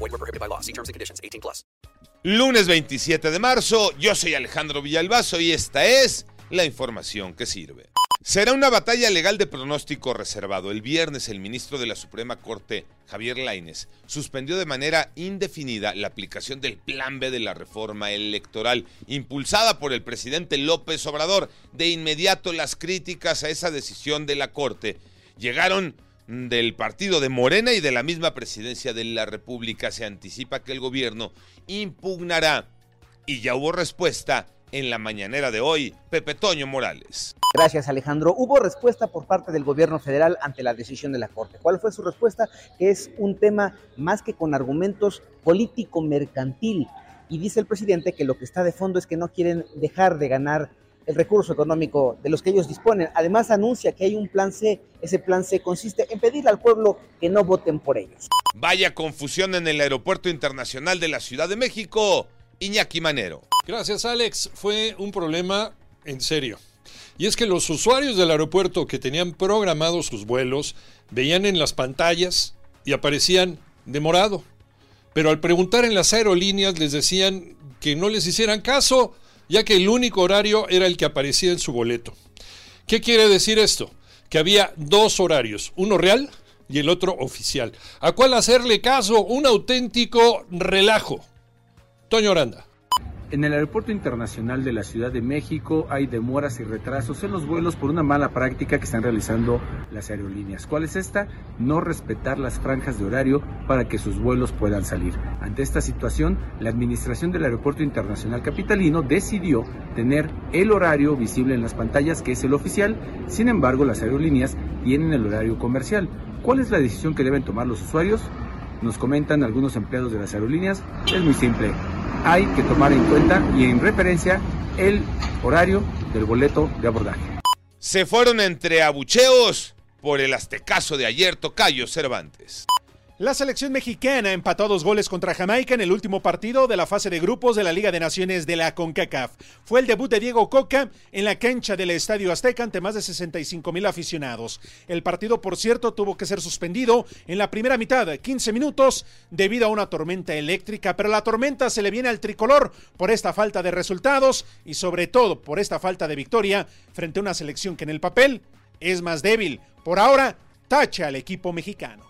Void were prohibited by law. See terms and conditions. 18 plus. Lunes 27 de marzo, yo soy Alejandro Villalbazo y esta es la información que sirve. Será una batalla legal de pronóstico reservado. El viernes el ministro de la Suprema Corte, Javier Laines, suspendió de manera indefinida la aplicación del Plan B de la reforma electoral impulsada por el presidente López Obrador. De inmediato las críticas a esa decisión de la Corte llegaron del partido de Morena y de la misma presidencia de la República. Se anticipa que el gobierno impugnará y ya hubo respuesta en la mañanera de hoy, Pepe Toño Morales. Gracias, Alejandro. Hubo respuesta por parte del gobierno federal ante la decisión de la Corte. ¿Cuál fue su respuesta? Que es un tema más que con argumentos político-mercantil. Y dice el presidente que lo que está de fondo es que no quieren dejar de ganar el recurso económico de los que ellos disponen. Además anuncia que hay un plan C. Ese plan C consiste en pedirle al pueblo que no voten por ellos. Vaya confusión en el Aeropuerto Internacional de la Ciudad de México. Iñaki Manero. Gracias, Alex. Fue un problema en serio. Y es que los usuarios del aeropuerto que tenían programados sus vuelos veían en las pantallas y aparecían demorado. Pero al preguntar en las aerolíneas les decían que no les hicieran caso, ya que el único horario era el que aparecía en su boleto. ¿Qué quiere decir esto? Que había dos horarios, uno real y el otro oficial. ¿A cuál hacerle caso? Un auténtico relajo. Toño Oranda. En el Aeropuerto Internacional de la Ciudad de México hay demoras y retrasos en los vuelos por una mala práctica que están realizando las aerolíneas. ¿Cuál es esta? No respetar las franjas de horario para que sus vuelos puedan salir. Ante esta situación, la Administración del Aeropuerto Internacional Capitalino decidió tener el horario visible en las pantallas, que es el oficial. Sin embargo, las aerolíneas tienen el horario comercial. ¿Cuál es la decisión que deben tomar los usuarios? Nos comentan algunos empleados de las aerolíneas. Es muy simple hay que tomar en cuenta y en referencia el horario del boleto de abordaje. Se fueron entre abucheos por el aztecaso de ayer Tocayo Cervantes. La selección mexicana empató dos goles contra Jamaica en el último partido de la fase de grupos de la Liga de Naciones de la CONCACAF. Fue el debut de Diego Coca en la cancha del Estadio Azteca ante más de 65 mil aficionados. El partido, por cierto, tuvo que ser suspendido en la primera mitad, 15 minutos, debido a una tormenta eléctrica, pero la tormenta se le viene al tricolor por esta falta de resultados y sobre todo por esta falta de victoria frente a una selección que en el papel es más débil. Por ahora, tacha al equipo mexicano.